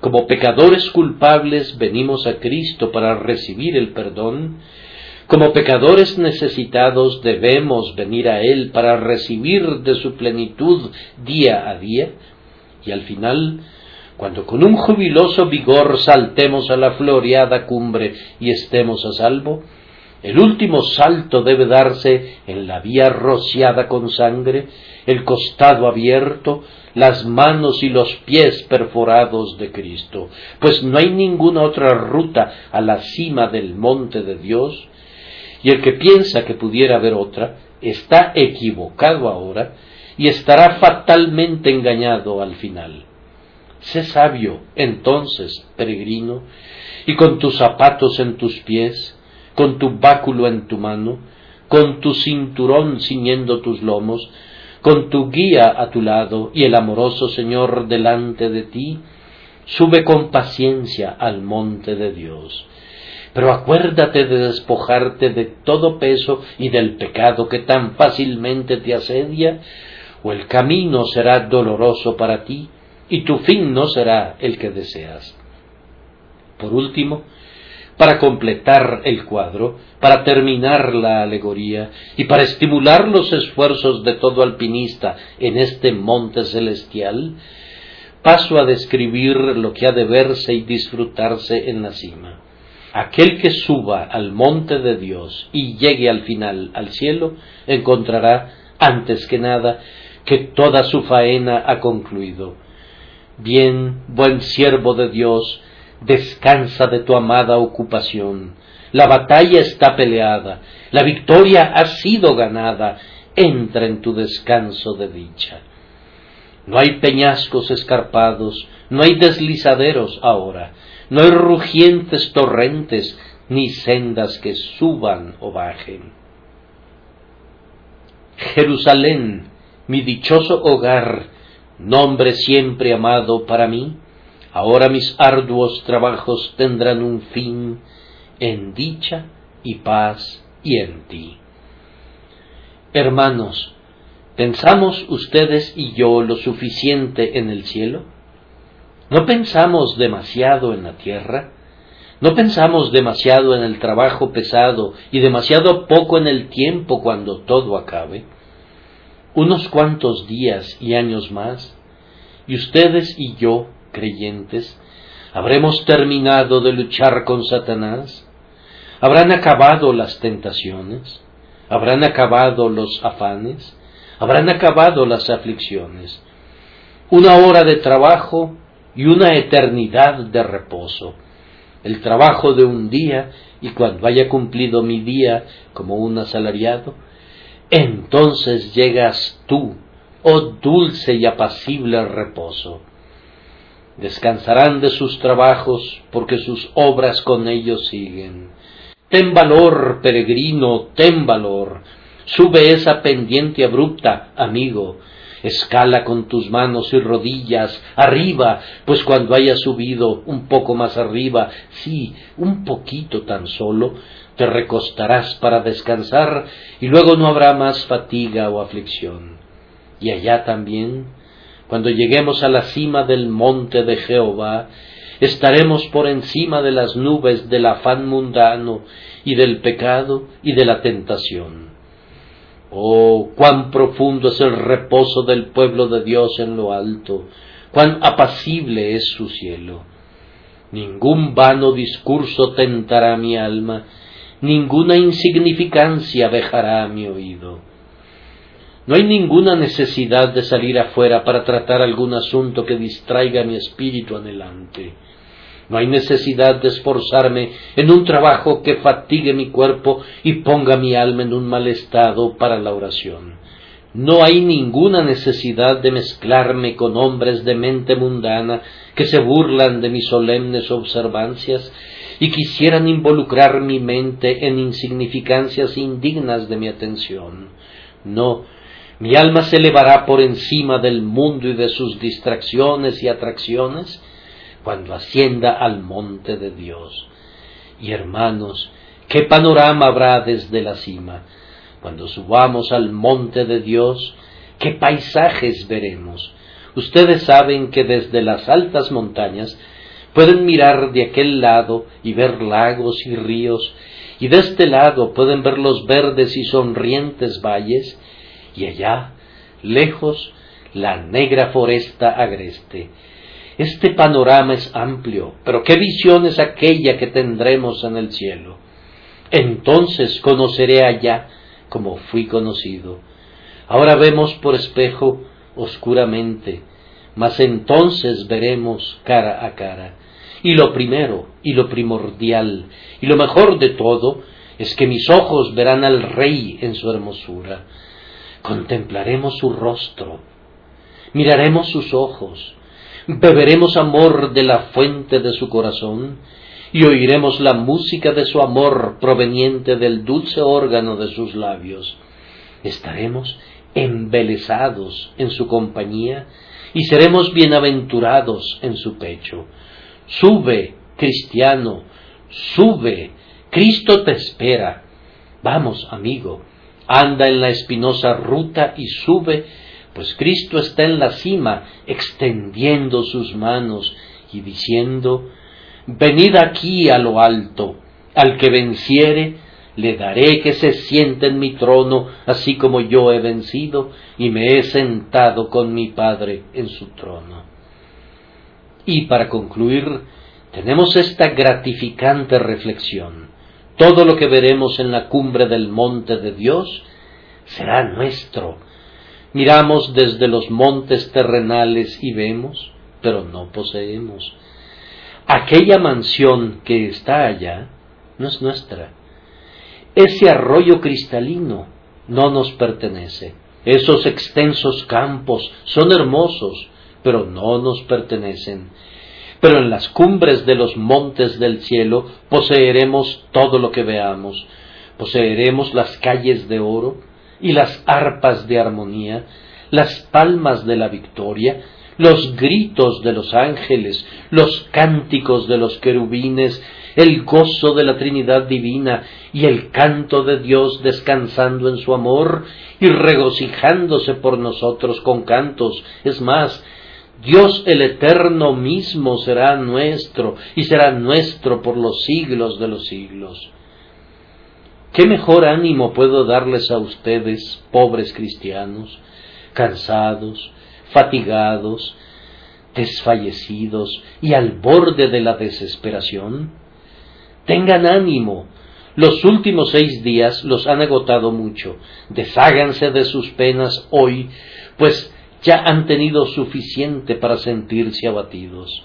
Como pecadores culpables venimos a Cristo para recibir el perdón. Como pecadores necesitados debemos venir a Él para recibir de su plenitud día a día. Y al final, cuando con un jubiloso vigor saltemos a la floreada cumbre y estemos a salvo, el último salto debe darse en la vía rociada con sangre, el costado abierto, las manos y los pies perforados de Cristo, pues no hay ninguna otra ruta a la cima del monte de Dios, y el que piensa que pudiera haber otra, está equivocado ahora y estará fatalmente engañado al final. Sé sabio, entonces, peregrino, y con tus zapatos en tus pies, con tu báculo en tu mano, con tu cinturón ciñendo tus lomos, con tu guía a tu lado y el amoroso Señor delante de ti, sube con paciencia al monte de Dios. Pero acuérdate de despojarte de todo peso y del pecado que tan fácilmente te asedia, o el camino será doloroso para ti y tu fin no será el que deseas. Por último, para completar el cuadro, para terminar la alegoría y para estimular los esfuerzos de todo alpinista en este monte celestial, paso a describir lo que ha de verse y disfrutarse en la cima. Aquel que suba al monte de Dios y llegue al final al cielo, encontrará, antes que nada, que toda su faena ha concluido. Bien, buen siervo de Dios, descansa de tu amada ocupación. La batalla está peleada, la victoria ha sido ganada, entra en tu descanso de dicha. No hay peñascos escarpados, no hay deslizaderos ahora, no hay rugientes torrentes, ni sendas que suban o bajen. Jerusalén, mi dichoso hogar, nombre siempre amado para mí, ahora mis arduos trabajos tendrán un fin en dicha y paz y en ti. Hermanos, ¿pensamos ustedes y yo lo suficiente en el cielo? ¿No pensamos demasiado en la tierra? ¿No pensamos demasiado en el trabajo pesado y demasiado poco en el tiempo cuando todo acabe? Unos cuantos días y años más, y ustedes y yo, creyentes, habremos terminado de luchar con Satanás, habrán acabado las tentaciones, habrán acabado los afanes, habrán acabado las aflicciones, una hora de trabajo y una eternidad de reposo el trabajo de un día y cuando haya cumplido mi día como un asalariado, entonces llegas tú, oh dulce y apacible reposo. Descansarán de sus trabajos porque sus obras con ellos siguen. Ten valor, peregrino, ten valor. Sube esa pendiente abrupta, amigo, escala con tus manos y rodillas arriba, pues cuando hayas subido un poco más arriba, sí, un poquito tan solo, te recostarás para descansar y luego no habrá más fatiga o aflicción. Y allá también, cuando lleguemos a la cima del monte de Jehová, estaremos por encima de las nubes del afán mundano y del pecado y de la tentación Oh, cuán profundo es el reposo del pueblo de Dios en lo alto, cuán apacible es su cielo. Ningún vano discurso tentará mi alma, ninguna insignificancia dejará mi oído. No hay ninguna necesidad de salir afuera para tratar algún asunto que distraiga mi espíritu anhelante. No hay necesidad de esforzarme en un trabajo que fatigue mi cuerpo y ponga mi alma en un mal estado para la oración. No hay ninguna necesidad de mezclarme con hombres de mente mundana que se burlan de mis solemnes observancias y quisieran involucrar mi mente en insignificancias indignas de mi atención. No, mi alma se elevará por encima del mundo y de sus distracciones y atracciones, cuando ascienda al monte de Dios. Y hermanos, ¿qué panorama habrá desde la cima? Cuando subamos al monte de Dios, ¿qué paisajes veremos? Ustedes saben que desde las altas montañas pueden mirar de aquel lado y ver lagos y ríos, y de este lado pueden ver los verdes y sonrientes valles, y allá, lejos, la negra foresta agreste, este panorama es amplio, pero qué visión es aquella que tendremos en el cielo. Entonces conoceré allá como fui conocido. Ahora vemos por espejo oscuramente, mas entonces veremos cara a cara. Y lo primero, y lo primordial, y lo mejor de todo, es que mis ojos verán al Rey en su hermosura. Contemplaremos su rostro, miraremos sus ojos, beberemos amor de la fuente de su corazón y oiremos la música de su amor proveniente del dulce órgano de sus labios. Estaremos embelesados en su compañía y seremos bienaventurados en su pecho. Sube, cristiano, sube, Cristo te espera. Vamos, amigo, anda en la espinosa ruta y sube pues Cristo está en la cima, extendiendo sus manos y diciendo, Venid aquí a lo alto, al que venciere, le daré que se siente en mi trono, así como yo he vencido y me he sentado con mi Padre en su trono. Y para concluir, tenemos esta gratificante reflexión. Todo lo que veremos en la cumbre del monte de Dios será nuestro, Miramos desde los montes terrenales y vemos, pero no poseemos. Aquella mansión que está allá no es nuestra. Ese arroyo cristalino no nos pertenece. Esos extensos campos son hermosos, pero no nos pertenecen. Pero en las cumbres de los montes del cielo poseeremos todo lo que veamos. Poseeremos las calles de oro y las arpas de armonía, las palmas de la victoria, los gritos de los ángeles, los cánticos de los querubines, el gozo de la Trinidad divina y el canto de Dios descansando en su amor y regocijándose por nosotros con cantos. Es más, Dios el Eterno mismo será nuestro y será nuestro por los siglos de los siglos. ¿Qué mejor ánimo puedo darles a ustedes, pobres cristianos, cansados, fatigados, desfallecidos y al borde de la desesperación? Tengan ánimo. Los últimos seis días los han agotado mucho. Desháganse de sus penas hoy, pues ya han tenido suficiente para sentirse abatidos.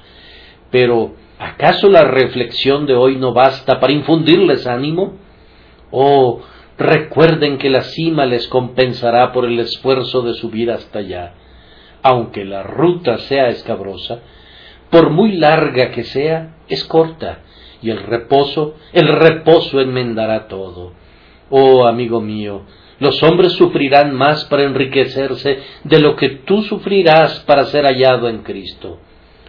Pero, ¿acaso la reflexión de hoy no basta para infundirles ánimo? Oh, recuerden que la cima les compensará por el esfuerzo de subir hasta allá. Aunque la ruta sea escabrosa, por muy larga que sea, es corta y el reposo, el reposo enmendará todo. Oh, amigo mío, los hombres sufrirán más para enriquecerse de lo que tú sufrirás para ser hallado en Cristo.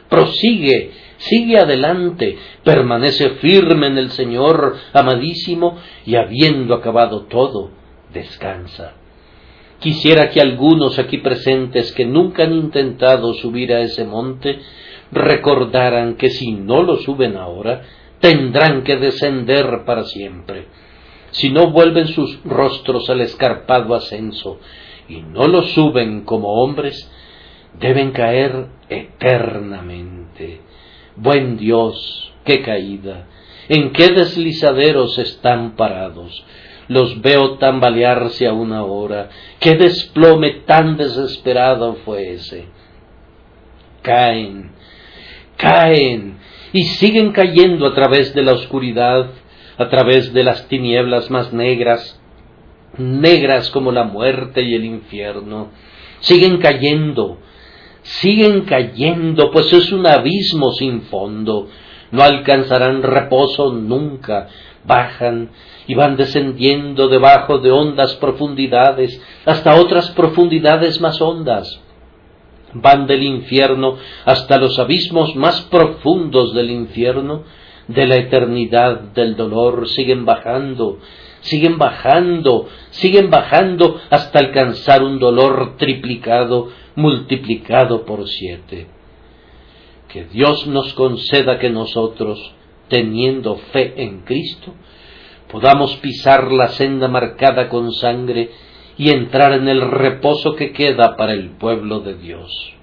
Prosigue, sigue adelante, permanece firme en el Señor, amadísimo, y habiendo acabado todo, descansa. Quisiera que algunos aquí presentes que nunca han intentado subir a ese monte recordaran que si no lo suben ahora, tendrán que descender para siempre. Si no vuelven sus rostros al escarpado ascenso y no lo suben como hombres, deben caer eternamente. Buen Dios, qué caída, en qué deslizaderos están parados. Los veo tambalearse a una hora. Qué desplome tan desesperado fue ese. Caen, caen, y siguen cayendo a través de la oscuridad, a través de las tinieblas más negras, negras como la muerte y el infierno. Siguen cayendo, siguen cayendo, pues es un abismo sin fondo. No alcanzarán reposo nunca, bajan y van descendiendo debajo de hondas profundidades hasta otras profundidades más hondas. Van del infierno hasta los abismos más profundos del infierno, de la eternidad del dolor, siguen bajando, siguen bajando, siguen bajando hasta alcanzar un dolor triplicado, multiplicado por siete. Que Dios nos conceda que nosotros, teniendo fe en Cristo, podamos pisar la senda marcada con sangre y entrar en el reposo que queda para el pueblo de Dios.